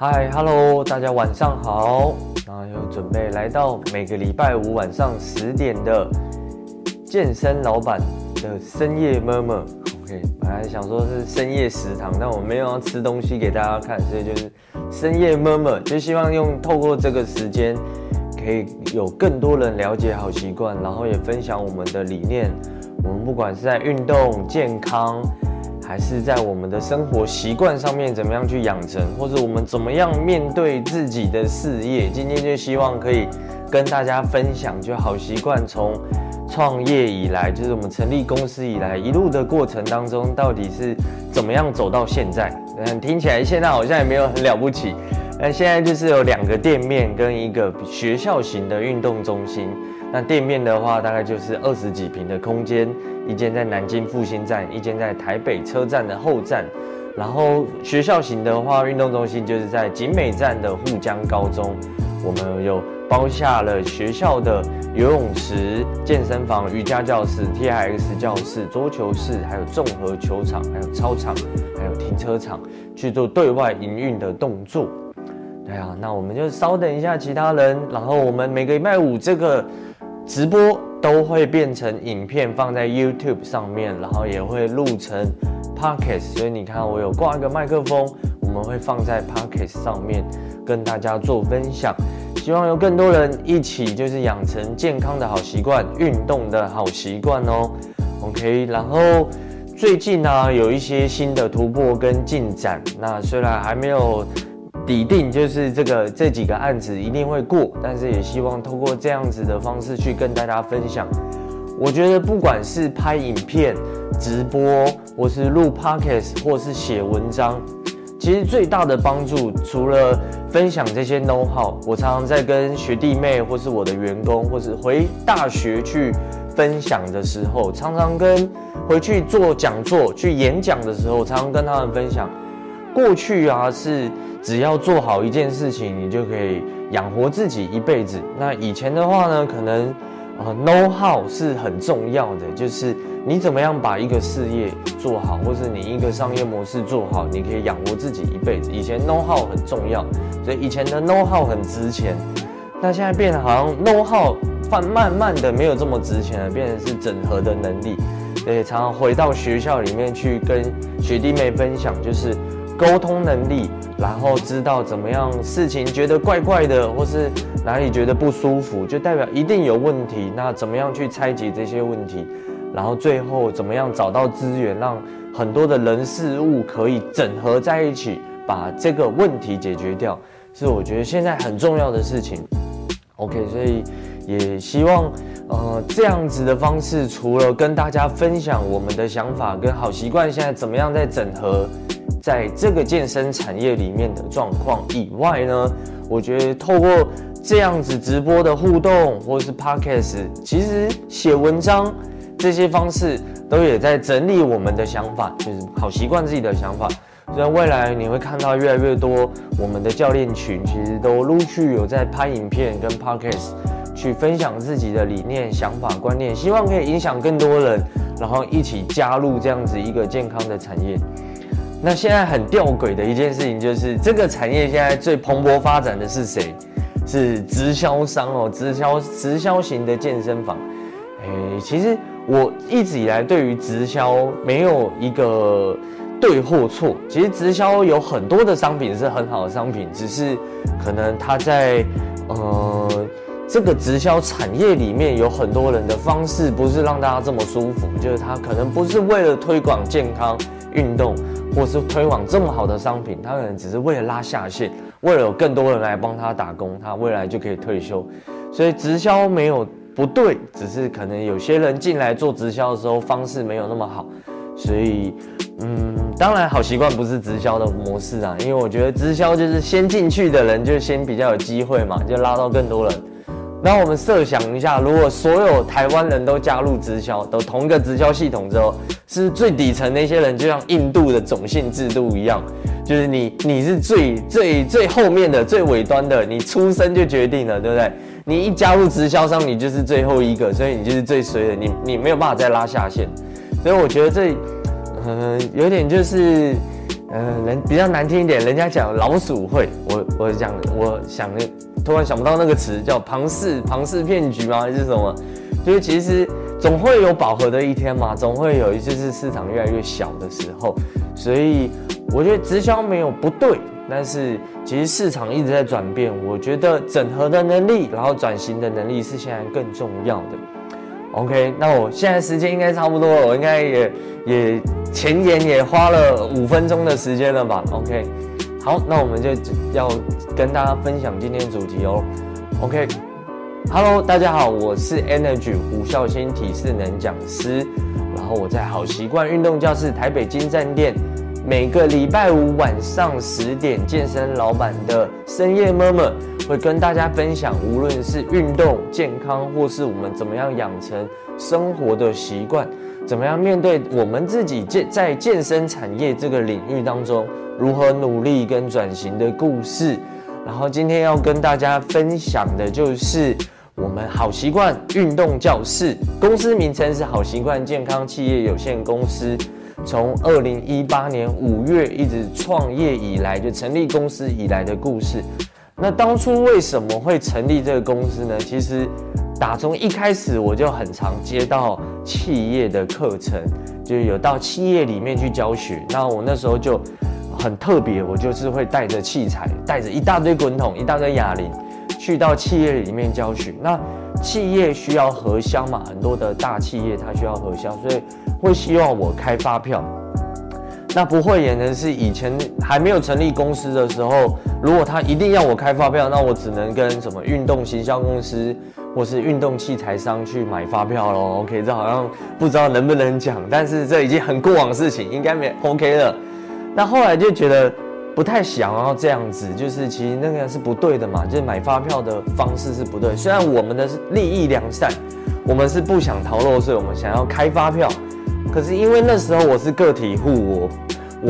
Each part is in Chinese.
嗨，Hello，大家晚上好。那又准备来到每个礼拜五晚上十点的健身老板的深夜摸摸。OK，本来想说是深夜食堂，但我没有要吃东西给大家看，所以就是深夜摸摸就希望用透过这个时间，可以有更多人了解好习惯，然后也分享我们的理念。我们不管是在运动、健康，还是在我们的生活习惯上面怎么样去养成，或者我们怎么样面对自己的事业，今天就希望可以跟大家分享，就好习惯从创业以来，就是我们成立公司以来一路的过程当中，到底是怎么样走到现在。嗯，听起来现在好像也没有很了不起。那现在就是有两个店面跟一个学校型的运动中心。那店面的话，大概就是二十几平的空间，一间在南京复兴站，一间在台北车站的后站。然后学校型的话，运动中心就是在景美站的沪江高中。我们有包下了学校的游泳池、健身房、瑜伽教室、TRX 教室、桌球室，还有综合球场，还有操场，还有停车场，去做对外营运的动作。对啊，那我们就稍等一下其他人，然后我们每个礼拜五这个直播都会变成影片放在 YouTube 上面，然后也会录成 Podcast，所以你看我有挂一个麦克风，我们会放在 Podcast 上面跟大家做分享，希望有更多人一起就是养成健康的好习惯，运动的好习惯哦。OK，然后最近呢、有一些新的突破跟进展，那虽然还没有。底定就是这个这几个案子一定会过，但是也希望通过这样子的方式去跟大家分享。我觉得不管是拍影片、直播，或是录 podcast，或是写文章，其实最大的帮助，除了分享这些 know how，我常常在跟学弟妹，或是我的员工，或是回大学去分享的时候，常常跟回去做讲座、去演讲的时候，常常跟他们分享，过去啊是。只要做好一件事情，你就可以养活自己一辈子。那以前的话呢，可能呃 know how 是很重要的，就是你怎么样把一个事业做好，或是你一个商业模式做好，你可以养活自己一辈子。以前 know how 很重要，所以以前的 know how 很值钱。那现在变得好像 know how 慢慢慢的没有这么值钱了，变成是整合的能力。所以常常回到学校里面去跟学弟妹分享，就是。沟通能力，然后知道怎么样事情觉得怪怪的，或是哪里觉得不舒服，就代表一定有问题。那怎么样去拆解这些问题，然后最后怎么样找到资源，让很多的人事物可以整合在一起，把这个问题解决掉，是我觉得现在很重要的事情。OK，所以也希望呃这样子的方式，除了跟大家分享我们的想法跟好习惯，现在怎么样在整合。在这个健身产业里面的状况以外呢，我觉得透过这样子直播的互动，或是 podcast，其实写文章这些方式都也在整理我们的想法，就是好习惯自己的想法。所以未来你会看到越来越多我们的教练群，其实都陆续有在拍影片跟 podcast 去分享自己的理念、想法、观念，希望可以影响更多人，然后一起加入这样子一个健康的产业。那现在很吊诡的一件事情就是，这个产业现在最蓬勃发展的是谁？是直销商哦，直销直销型的健身房。诶，其实我一直以来对于直销没有一个对或错。其实直销有很多的商品是很好的商品，只是可能它在呃这个直销产业里面有很多人的方式不是让大家这么舒服，就是他可能不是为了推广健康运动。或是推广这么好的商品，他可能只是为了拉下线，为了有更多人来帮他打工，他未来就可以退休。所以直销没有不对，只是可能有些人进来做直销的时候方式没有那么好。所以，嗯，当然好习惯不是直销的模式啊，因为我觉得直销就是先进去的人就先比较有机会嘛，就拉到更多人。那我们设想一下，如果所有台湾人都加入直销，都同一个直销系统之后，是最底层那些人，就像印度的种姓制度一样，就是你你是最最最后面的最尾端的，你出生就决定了，对不对？你一加入直销商，你就是最后一个，所以你就是最衰的，你你没有办法再拉下线。所以我觉得这，嗯、呃，有点就是呃，人比较难听一点，人家讲老鼠会，我我讲，我想突然想不到那个词叫庞氏庞氏骗局吗？还是什么？就是其实总会有饱和的一天嘛，总会有一次是市场越来越小的时候，所以我觉得直销没有不对，但是其实市场一直在转变，我觉得整合的能力，然后转型的能力是现在更重要的。OK，那我现在时间应该差不多了，我应该也也前言也花了五分钟的时间了吧？OK，好，那我们就要跟大家分享今天的主题哦。OK，Hello，大家好，我是 Energy 胡孝新体适能讲师，然后我在好习惯运动教室台北金站店，每个礼拜五晚上十点，健身老板的深夜妈妈会跟大家分享，无论是运动、健康，或是我们怎么样养成生活的习惯，怎么样面对我们自己健在健身产业这个领域当中如何努力跟转型的故事。然后今天要跟大家分享的就是我们好习惯运动教室，公司名称是好习惯健康企业有限公司。从二零一八年五月一直创业以来，就成立公司以来的故事。那当初为什么会成立这个公司呢？其实打从一开始我就很常接到企业的课程，就有到企业里面去教学。那我那时候就很特别，我就是会带着器材，带着一大堆滚筒、一大堆哑铃，去到企业里面教学。那企业需要核销嘛，很多的大企业它需要核销，所以。会希望我开发票，那不会演的是以前还没有成立公司的时候，如果他一定要我开发票，那我只能跟什么运动行销公司或是运动器材商去买发票咯。OK，这好像不知道能不能讲，但是这已经很过往事情，应该没 OK 了。那后来就觉得不太想要这样子，就是其实那个是不对的嘛，就是买发票的方式是不对。虽然我们的利益良善，我们是不想逃漏税，我们想要开发票。可是因为那时候我是个体户，我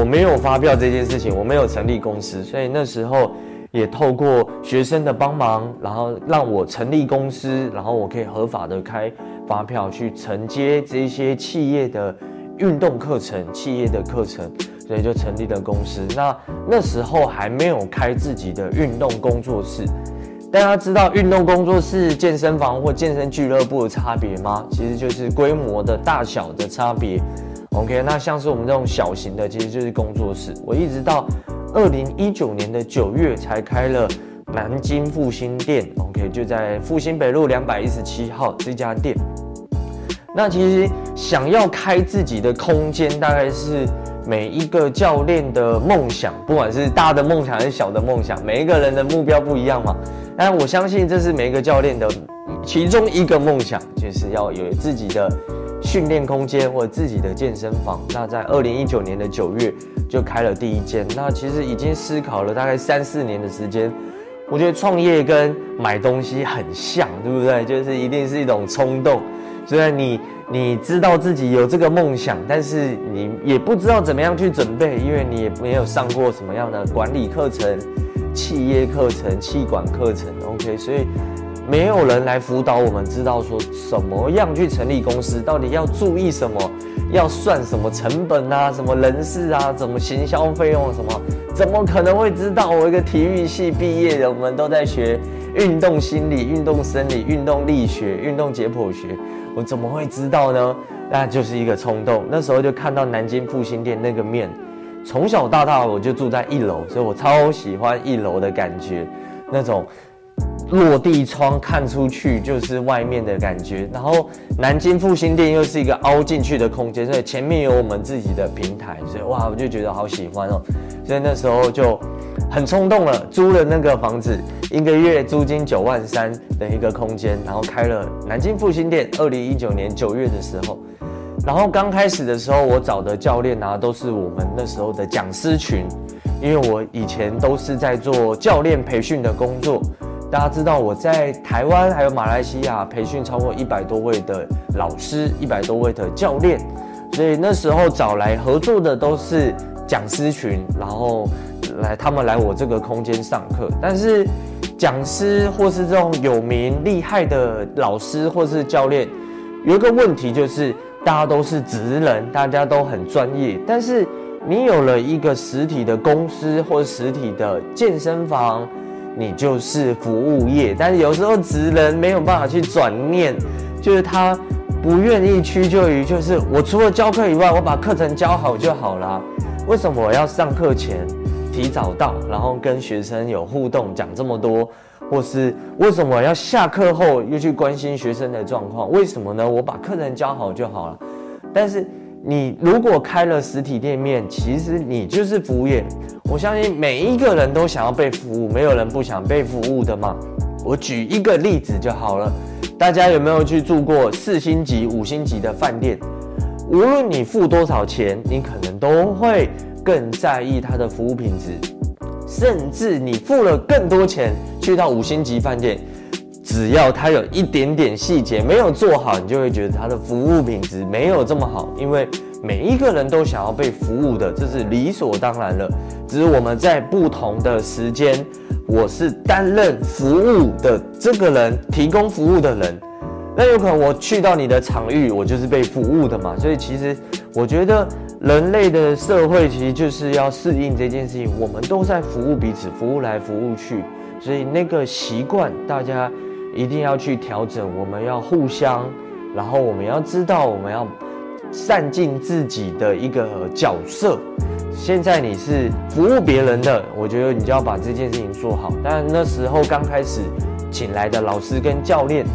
我没有发票这件事情，我没有成立公司，所以那时候也透过学生的帮忙，然后让我成立公司，然后我可以合法的开发票去承接这些企业的运动课程、企业的课程，所以就成立了公司。那那时候还没有开自己的运动工作室。大家知道运动工作室、健身房或健身俱乐部的差别吗？其实就是规模的大小的差别。OK，那像是我们这种小型的，其实就是工作室。我一直到二零一九年的九月才开了南京复兴店。OK，就在复兴北路两百一十七号这家店。那其实想要开自己的空间，大概是每一个教练的梦想，不管是大的梦想还是小的梦想，每一个人的目标不一样嘛。但我相信这是每一个教练的其中一个梦想，就是要有自己的训练空间或者自己的健身房。那在二零一九年的九月就开了第一间。那其实已经思考了大概三四年的时间。我觉得创业跟买东西很像，对不对？就是一定是一种冲动。虽然你你知道自己有这个梦想，但是你也不知道怎么样去准备，因为你也没有上过什么样的管理课程。企业课程、企管课程，OK，所以没有人来辅导我们，知道说什么样去成立公司，到底要注意什么，要算什么成本啊，什么人事啊，怎么行销费用什么，怎么可能会知道？我一个体育系毕业的，我们都在学运动心理、运动生理、运动力学、运动解剖学，我怎么会知道呢？那就是一个冲动。那时候就看到南京复兴店那个面。从小到大我就住在一楼，所以我超喜欢一楼的感觉，那种落地窗看出去就是外面的感觉。然后南京复兴店又是一个凹进去的空间，所以前面有我们自己的平台，所以哇，我就觉得好喜欢哦。所以那时候就很冲动了，租了那个房子，一个月租金九万三的一个空间，然后开了南京复兴店。二零一九年九月的时候。然后刚开始的时候，我找的教练啊，都是我们那时候的讲师群，因为我以前都是在做教练培训的工作。大家知道我在台湾还有马来西亚培训超过一百多位的老师，一百多位的教练，所以那时候找来合作的都是讲师群，然后来他们来我这个空间上课。但是讲师或是这种有名厉害的老师或是教练，有一个问题就是。大家都是职人，大家都很专业，但是你有了一个实体的公司或实体的健身房，你就是服务业。但是有时候职人没有办法去转念，就是他不愿意屈就于，就是我除了教课以外，我把课程教好就好了。为什么我要上课前提早到，然后跟学生有互动，讲这么多？或是为什么要下课后又去关心学生的状况？为什么呢？我把课程教好就好了。但是你如果开了实体店面，其实你就是服务业。我相信每一个人都想要被服务，没有人不想被服务的嘛。我举一个例子就好了。大家有没有去住过四星级、五星级的饭店？无论你付多少钱，你可能都会更在意它的服务品质。甚至你付了更多钱去到五星级饭店，只要它有一点点细节没有做好，你就会觉得它的服务品质没有这么好。因为每一个人都想要被服务的，这是理所当然了。只是我们在不同的时间，我是担任服务的这个人，提供服务的人。那有可能我去到你的场域，我就是被服务的嘛。所以其实我觉得。人类的社会其实就是要适应这件事情，我们都在服务彼此，服务来服务去，所以那个习惯大家一定要去调整。我们要互相，然后我们要知道我们要善尽自己的一个角色。现在你是服务别人的，我觉得你就要把这件事情做好。但那时候刚开始请来的老师跟教练。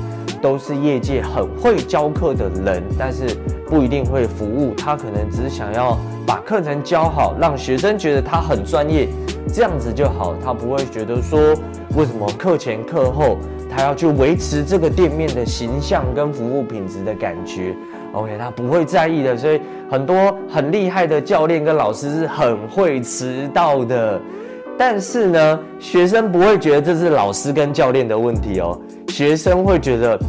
都是业界很会教课的人，但是不一定会服务。他可能只想要把课程教好，让学生觉得他很专业，这样子就好。他不会觉得说，为什么课前课后他要去维持这个店面的形象跟服务品质的感觉。OK，他不会在意的。所以很多很厉害的教练跟老师是很会迟到的，但是呢，学生不会觉得这是老师跟教练的问题哦。学生会觉得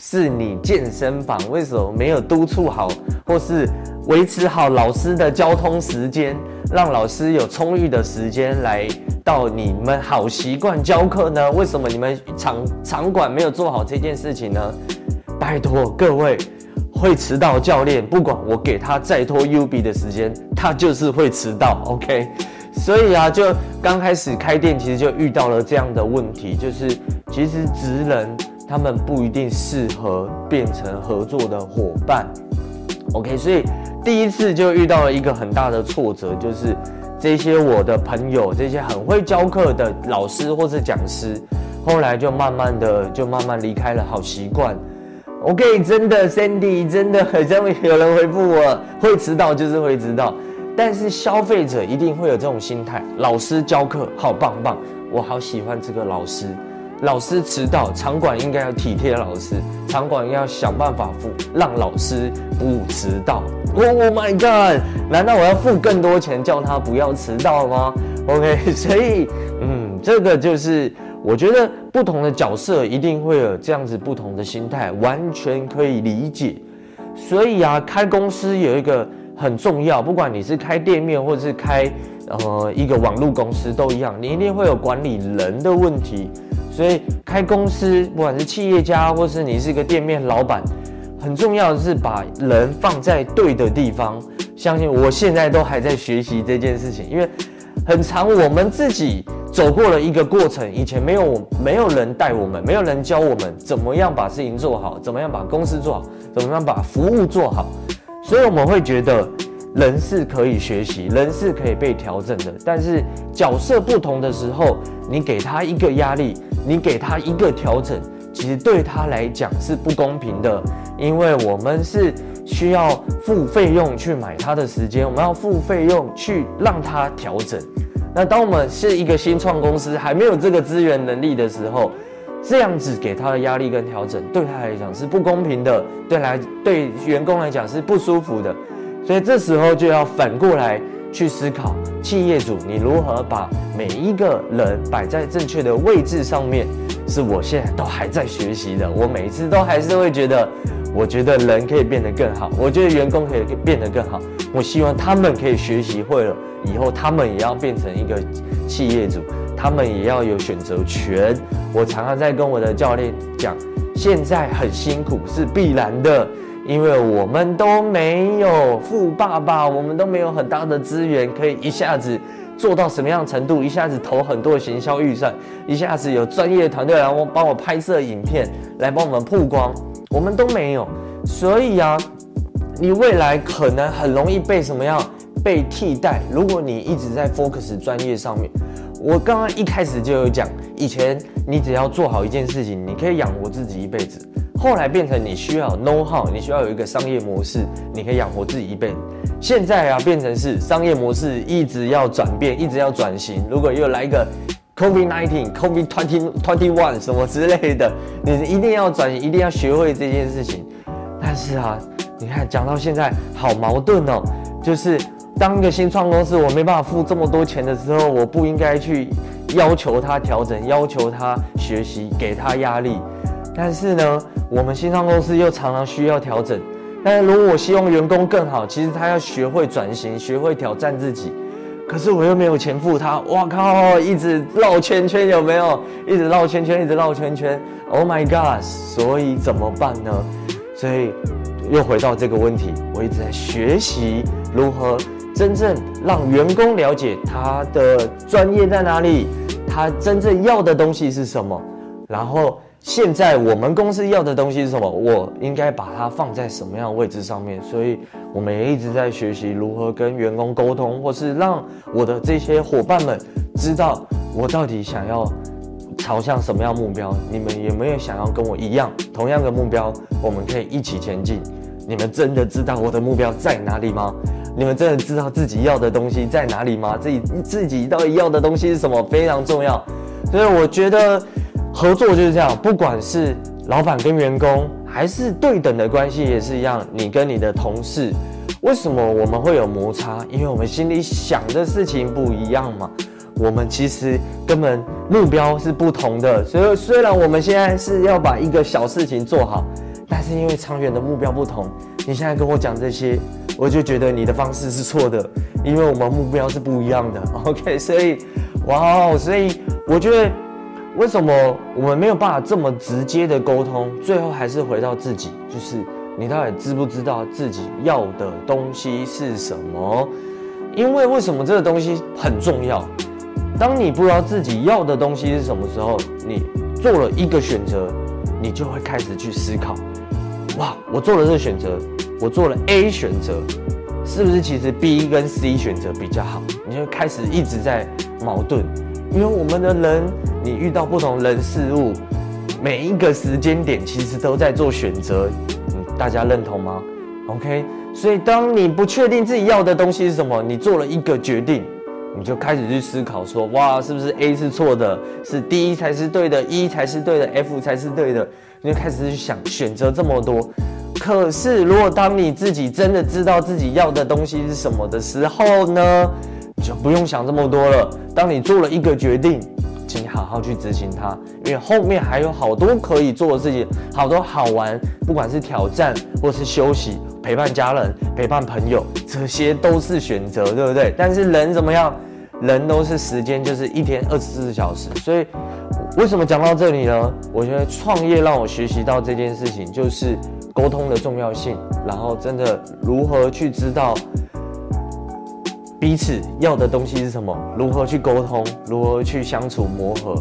是你健身房为什么没有督促好，或是维持好老师的交通时间，让老师有充裕的时间来到你们好习惯教课呢？为什么你们场场馆没有做好这件事情呢？拜托各位，会迟到教练，不管我给他再多 UB 的时间，他就是会迟到。OK。所以啊，就刚开始开店，其实就遇到了这样的问题，就是其实职人他们不一定适合变成合作的伙伴。OK，所以第一次就遇到了一个很大的挫折，就是这些我的朋友，这些很会教课的老师或是讲师，后来就慢慢的就慢慢离开了好习惯。OK，真的，Sandy，真的，好像有人回复我，会迟到就是会迟到。但是消费者一定会有这种心态，老师教课好棒棒，我好喜欢这个老师。老师迟到，场馆应该要体贴老师，场馆要想办法付，让老师不迟到。Oh my god！难道我要付更多钱叫他不要迟到吗？OK，所以嗯，这个就是我觉得不同的角色一定会有这样子不同的心态，完全可以理解。所以啊，开公司有一个。很重要，不管你是开店面或者是开呃一个网络公司都一样，你一定会有管理人的问题。所以开公司，不管是企业家或是你是一个店面老板，很重要的是把人放在对的地方。相信我现在都还在学习这件事情，因为很长我们自己走过了一个过程，以前没有没有人带我们，没有人教我们怎么样把事情做好，怎么样把公司做好，怎么样把服务做好。所以我们会觉得人是可以学习，人是可以被调整的。但是角色不同的时候，你给他一个压力，你给他一个调整，其实对他来讲是不公平的。因为我们是需要付费用去买他的时间，我们要付费用去让他调整。那当我们是一个新创公司，还没有这个资源能力的时候，这样子给他的压力跟调整，对他来讲是不公平的，对来对员工来讲是不舒服的，所以这时候就要反过来去思考，企业主你如何把每一个人摆在正确的位置上面，是我现在都还在学习的，我每一次都还是会觉得，我觉得人可以变得更好，我觉得员工可以变得更好，我希望他们可以学习会了以后，他们也要变成一个企业主。他们也要有选择权。我常常在跟我的教练讲，现在很辛苦是必然的，因为我们都没有富爸爸，我们都没有很大的资源，可以一下子做到什么样程度，一下子投很多的行销预算，一下子有专业团队来我帮我拍摄影片，来帮我们曝光，我们都没有，所以啊，你未来可能很容易被什么样被替代。如果你一直在 focus 专业上面，我刚刚一开始就有讲，以前你只要做好一件事情，你可以养活自己一辈子。后来变成你需要 know how，你需要有一个商业模式，你可以养活自己一辈子。现在啊，变成是商业模式一直要转变，一直要转型。如果又来一个 COVID nineteen、COVID twenty twenty one 什么之类的，你一定要转型，一定要学会这件事情。但是啊，你看讲到现在好矛盾哦，就是当一个新创公司，我没办法付这么多钱的时候，我不应该去要求他调整，要求他学习，给他压力。但是呢，我们新创公司又常常需要调整。但是如果我希望员工更好，其实他要学会转型，学会挑战自己。可是我又没有钱付他，哇靠！一直绕圈圈，有没有？一直绕圈圈，一直绕圈圈。Oh my god！所以怎么办呢？所以又回到这个问题，我一直在学习如何真正让员工了解他的专业在哪里，他真正要的东西是什么，然后。现在我们公司要的东西是什么？我应该把它放在什么样的位置上面？所以我们也一直在学习如何跟员工沟通，或是让我的这些伙伴们知道我到底想要朝向什么样目标。你们有没有想要跟我一样同样的目标？我们可以一起前进。你们真的知道我的目标在哪里吗？你们真的知道自己要的东西在哪里吗？自己自己到底要的东西是什么？非常重要。所以我觉得。合作就是这样，不管是老板跟员工，还是对等的关系也是一样。你跟你的同事，为什么我们会有摩擦？因为我们心里想的事情不一样嘛。我们其实根本目标是不同的。所以虽然我们现在是要把一个小事情做好，但是因为长远的目标不同，你现在跟我讲这些，我就觉得你的方式是错的，因为我们目标是不一样的。OK，所以，哇，所以我觉得。为什么我们没有办法这么直接的沟通？最后还是回到自己，就是你到底知不知道自己要的东西是什么？因为为什么这个东西很重要？当你不知道自己要的东西是什么时候，你做了一个选择，你就会开始去思考：哇，我做了这个选择，我做了 A 选择，是不是其实 B 跟 C 选择比较好？你就开始一直在矛盾。因为我们的人，你遇到不同人事物，每一个时间点其实都在做选择，嗯，大家认同吗？OK，所以当你不确定自己要的东西是什么，你做了一个决定，你就开始去思考说，哇，是不是 A 是错的，是 D 才是对的，E 才是对的，F 才是对的，你就开始去想选择这么多。可是如果当你自己真的知道自己要的东西是什么的时候呢？就不用想这么多了。当你做了一个决定，请你好好去执行它，因为后面还有好多可以做的事情，好多好玩，不管是挑战或是休息、陪伴家人、陪伴朋友，这些都是选择，对不对？但是人怎么样？人都是时间，就是一天二十四小时。所以为什么讲到这里呢？我觉得创业让我学习到这件事情，就是沟通的重要性，然后真的如何去知道。彼此要的东西是什么？如何去沟通？如何去相处磨合？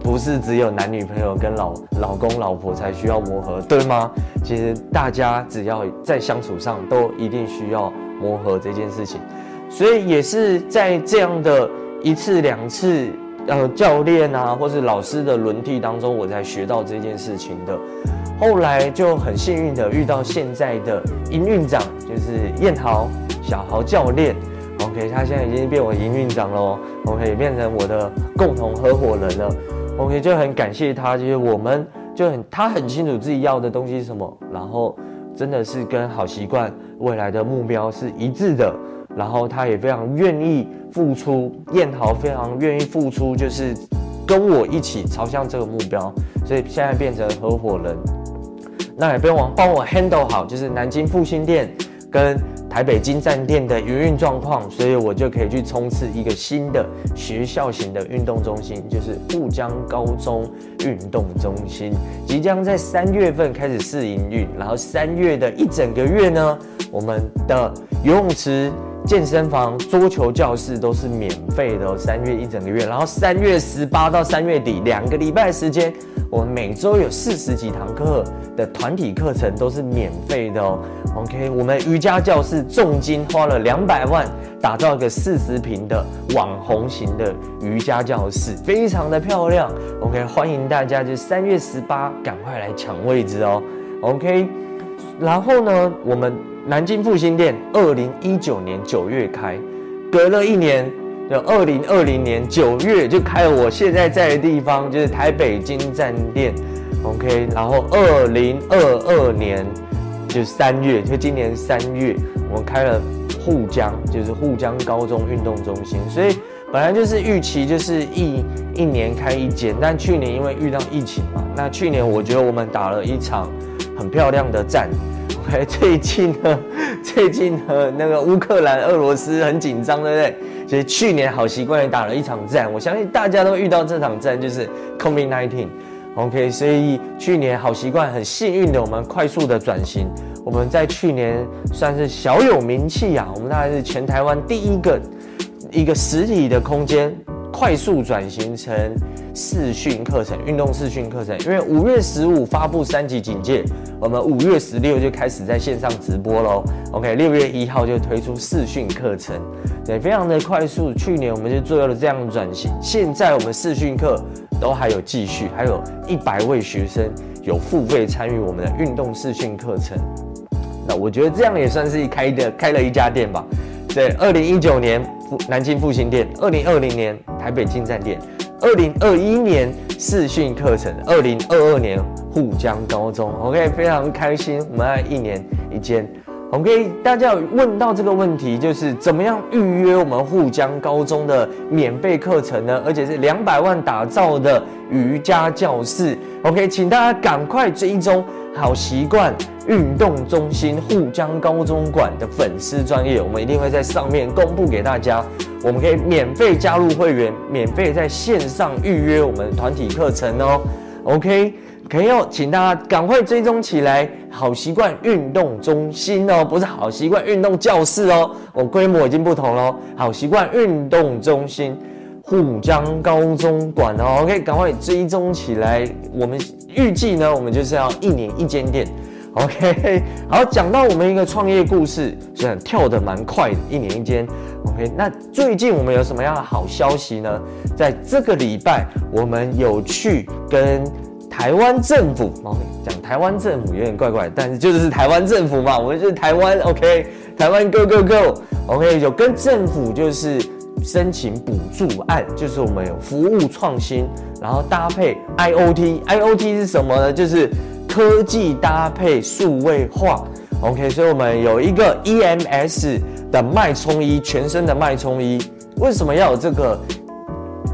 不是只有男女朋友跟老老公老婆才需要磨合，对吗？其实大家只要在相处上都一定需要磨合这件事情。所以也是在这样的一次两次呃教练啊或是老师的轮替当中，我才学到这件事情的。后来就很幸运的遇到现在的营运长，就是燕豪小豪教练。OK，他现在已经变我营运长了，OK，变成我的共同合伙人了，OK，就很感谢他，就是我们就很他很清楚自己要的东西是什么，然后真的是跟好习惯未来的目标是一致的，然后他也非常愿意付出，燕豪非常愿意付出，就是跟我一起朝向这个目标，所以现在变成合伙人，那也不用帮我 handle 好，就是南京复兴店跟。台北金站店的营运状况，所以我就可以去冲刺一个新的学校型的运动中心，就是沪江高中运动中心，即将在三月份开始试营运，然后三月的一整个月呢，我们的游泳池、健身房、桌球教室都是免费的哦。三月一整个月，然后三月十八到三月底两个礼拜时间，我们每周有四十几堂课的团体课程都是免费的哦。OK，我们瑜伽教室重金花了两百万打造一个四十平的网红型的瑜伽教室，非常的漂亮。OK，欢迎大家就三月十八赶快来抢位置哦。OK，然后呢，我们。南京复兴店，二零一九年九月开，隔了一年，就二零二零年九月就开了我现在在的地方，就是台北京站店，OK，然后二零二二年就三月，就今年三月，我们开了沪江，就是沪江高中运动中心，所以本来就是预期就是一一年开一间，但去年因为遇到疫情嘛，那去年我觉得我们打了一场很漂亮的战。最近呢，最近呢，那个乌克兰、俄罗斯很紧张，对不对？其实去年好习惯也打了一场战，我相信大家都遇到这场战，就是 COVID-19。OK，所以去年好习惯很幸运的，我们快速的转型，我们在去年算是小有名气啊，我们大概是全台湾第一个一个实体的空间。快速转型成视讯课程，运动视讯课程。因为五月十五发布三级警戒，我们五月十六就开始在线上直播喽。OK，六月一号就推出视讯课程，对，非常的快速。去年我们就做了这样的转型，现在我们视讯课都还有继续，还有一百位学生有付费参与我们的运动视讯课程。那我觉得这样也算是开的开了一家店吧。对，二零一九年南京复兴店，二零二零年台北京站店，二零二一年视讯课程，二零二二年沪江高中，OK，非常开心，我们要一年一间，OK，大家有问到这个问题，就是怎么样预约我们沪江高中的免费课程呢？而且是两百万打造的瑜伽教室，OK，请大家赶快追踪。好习惯运动中心沪江高中馆的粉丝专业，我们一定会在上面公布给大家。我们可以免费加入会员，免费在线上预约我们团体课程哦。OK，可以哦，请大家赶快追踪起来。好习惯运动中心哦，不是好习惯运动教室哦，我规模已经不同了。好习惯运动中心沪江高中馆哦，OK，赶快追踪起来。我们。预计呢，我们就是要一年一间店，OK。好，讲到我们一个创业故事，虽然跳得蛮快的，一年一间，OK。那最近我们有什么样的好消息呢？在这个礼拜，我们有去跟台湾政府，OK，讲台湾政府有点怪怪，但是就是台湾政府嘛，我们就是台湾，OK，台湾 Go Go Go，OK，有跟政府就是。申请补助案，就是我们有服务创新，然后搭配 IoT，IoT 是什么呢？就是科技搭配数位化。OK，所以我们有一个 EMS 的脉冲仪，全身的脉冲仪。为什么要有这个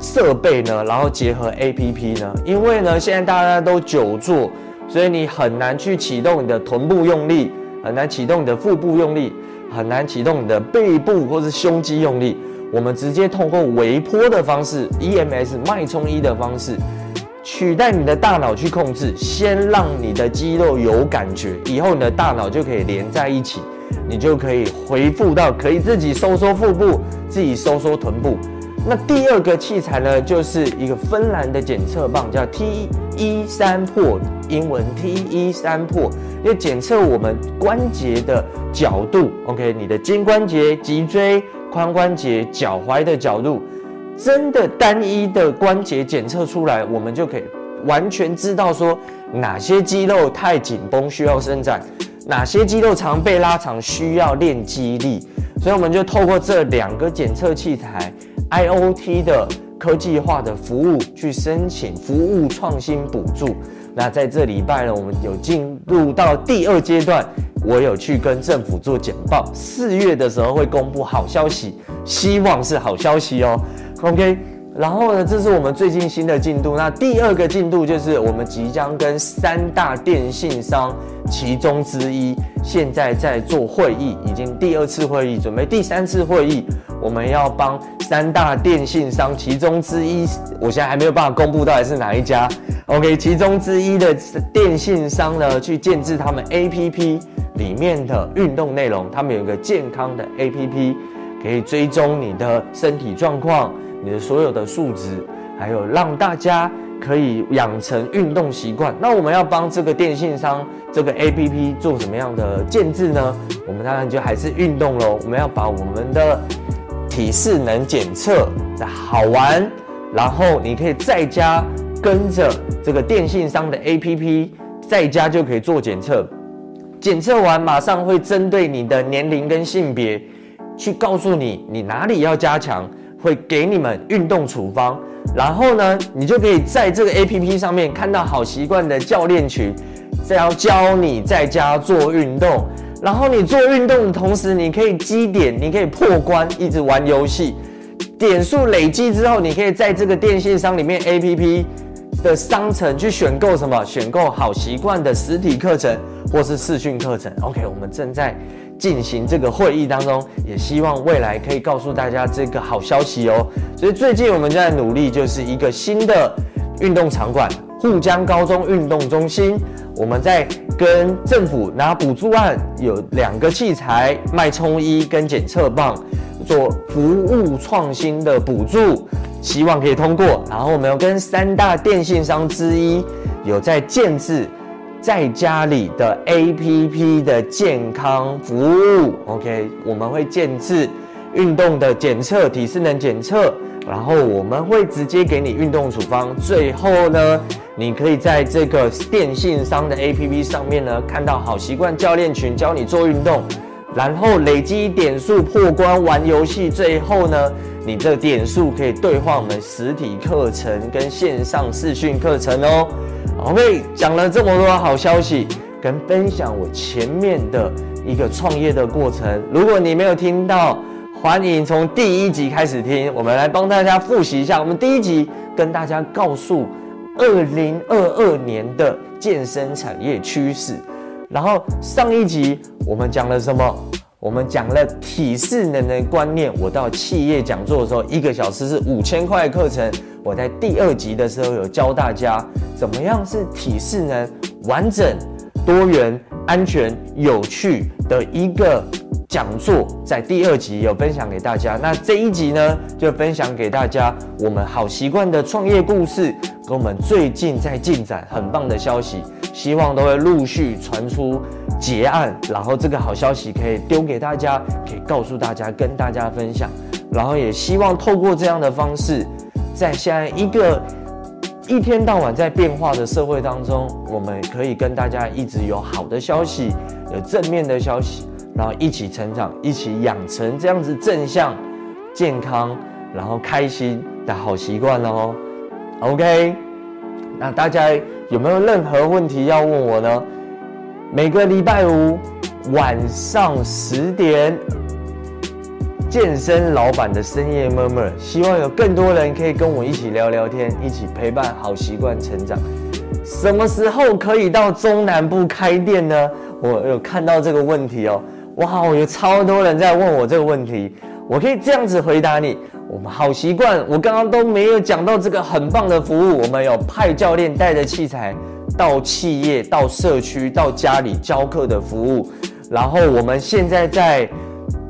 设备呢？然后结合 APP 呢？因为呢，现在大家都久坐，所以你很难去启动你的臀部用力，很难启动你的腹部用力，很难启动你的背部或是胸肌用力。我们直接通过微波的方式，EMS 脉冲衣的方式，取代你的大脑去控制，先让你的肌肉有感觉，以后你的大脑就可以连在一起，你就可以回复到可以自己收缩腹部，自己收缩臀部。那第二个器材呢，就是一个芬兰的检测棒，叫 T1 英文 T1 要检测我们关节的角度。OK，你的肩关节、脊椎。髋关节、脚踝的角度，真的单一的关节检测出来，我们就可以完全知道说哪些肌肉太紧绷需要伸展，哪些肌肉常被拉长需要练肌力。所以我们就透过这两个检测器材，IoT 的科技化的服务去申请服务创新补助。那在这礼拜呢，我们有进入到第二阶段。我有去跟政府做简报，四月的时候会公布好消息，希望是好消息哦。OK，然后呢，这是我们最近新的进度。那第二个进度就是我们即将跟三大电信商其中之一，现在在做会议，已经第二次会议，准备第三次会议。我们要帮三大电信商其中之一，我现在还没有办法公布到底是哪一家。OK，其中之一的电信商呢，去建置他们 APP 里面的运动内容。他们有一个健康的 APP，可以追踪你的身体状况。你的所有的数值，还有让大家可以养成运动习惯。那我们要帮这个电信商这个 APP 做什么样的建制呢？我们当然就还是运动喽。我们要把我们的体适能检测的好玩，然后你可以在家跟着这个电信商的 APP，在家就可以做检测。检测完马上会针对你的年龄跟性别，去告诉你你哪里要加强。会给你们运动处方，然后呢，你就可以在这个 APP 上面看到好习惯的教练群，这要教你在家做运动。然后你做运动的同时，你可以积点，你可以破关，一直玩游戏，点数累积之后，你可以在这个电信商里面 APP 的商城去选购什么？选购好习惯的实体课程或是视讯课程。OK，我们正在。进行这个会议当中，也希望未来可以告诉大家这个好消息哦。所以最近我们在努力，就是一个新的运动场馆——沪江高中运动中心。我们在跟政府拿补助案，有两个器材：脉冲仪跟检测棒，做服务创新的补助，希望可以通过。然后我们有跟三大电信商之一有在建置。在家里的 APP 的健康服务，OK，我们会建置运动的检测、体适能检测，然后我们会直接给你运动处方。最后呢，你可以在这个电信商的 APP 上面呢，看到好习惯教练群教你做运动，然后累积点数破关玩游戏，最后呢，你的点数可以兑换我们实体课程跟线上视讯课程哦。OK，讲了这么多好消息，跟分享我前面的一个创业的过程。如果你没有听到，欢迎从第一集开始听。我们来帮大家复习一下，我们第一集跟大家告诉二零二二年的健身产业趋势。然后上一集我们讲了什么？我们讲了体适能的观念。我到企业讲座的时候，一个小时是五千块的课程。我在第二集的时候有教大家怎么样是体适能完整、多元、安全、有趣的一个讲座，在第二集有分享给大家。那这一集呢，就分享给大家我们好习惯的创业故事，跟我们最近在进展很棒的消息，希望都会陆续传出结案，然后这个好消息可以丢给大家，可以告诉大家，跟大家分享，然后也希望透过这样的方式。在现在一个一天到晚在变化的社会当中，我们可以跟大家一直有好的消息，有正面的消息，然后一起成长，一起养成这样子正向、健康，然后开心的好习惯哦。OK，那大家有没有任何问题要问我呢？每个礼拜五晚上十点。健身老板的深夜默默希望有更多人可以跟我一起聊聊天，一起陪伴好习惯成长。什么时候可以到中南部开店呢？我有看到这个问题哦，哇，有超多人在问我这个问题。我可以这样子回答你：我们好习惯，我刚刚都没有讲到这个很棒的服务。我们有派教练带着器材到企业、到社区、到家里教课的服务。然后我们现在在。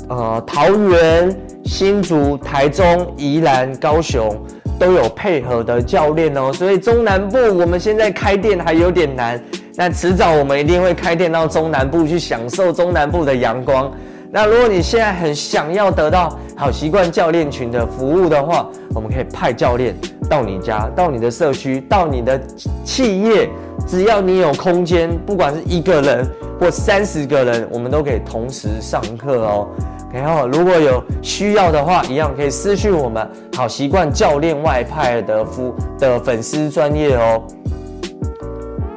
呃，桃园、新竹、台中、宜兰、高雄都有配合的教练哦，所以中南部我们现在开店还有点难，但迟早我们一定会开店到中南部去享受中南部的阳光。那如果你现在很想要得到好习惯教练群的服务的话，我们可以派教练到你家、到你的社区、到你的企业，只要你有空间，不管是一个人或三十个人，我们都可以同时上课哦。然后，如果有需要的话，一样可以私讯我们好习惯教练外派的夫的粉丝专业哦。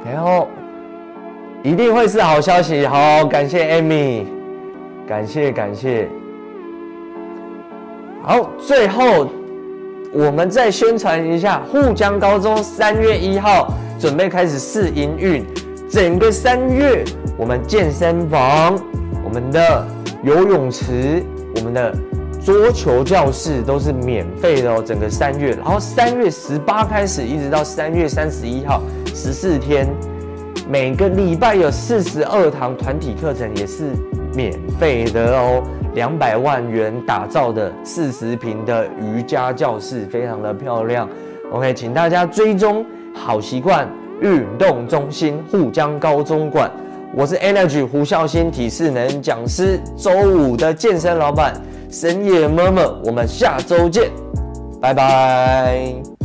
然后一定会是好消息，好，感谢 Amy，感谢感谢。好，最后我们再宣传一下，沪江高中三月一号准备开始试营运，整个三月我们健身房、我们的游泳池、我们的桌球教室都是免费的哦，整个三月。然后三月十八开始，一直到三月三十一号，十四天，每个礼拜有四十二堂团体课程，也是免费的哦。两百万元打造的四十平的瑜伽教室，非常的漂亮。OK，请大家追踪好习惯运动中心沪江高中馆。我是 Energy 胡孝新体适能讲师，周五的健身老板深夜默默我们下周见，拜拜。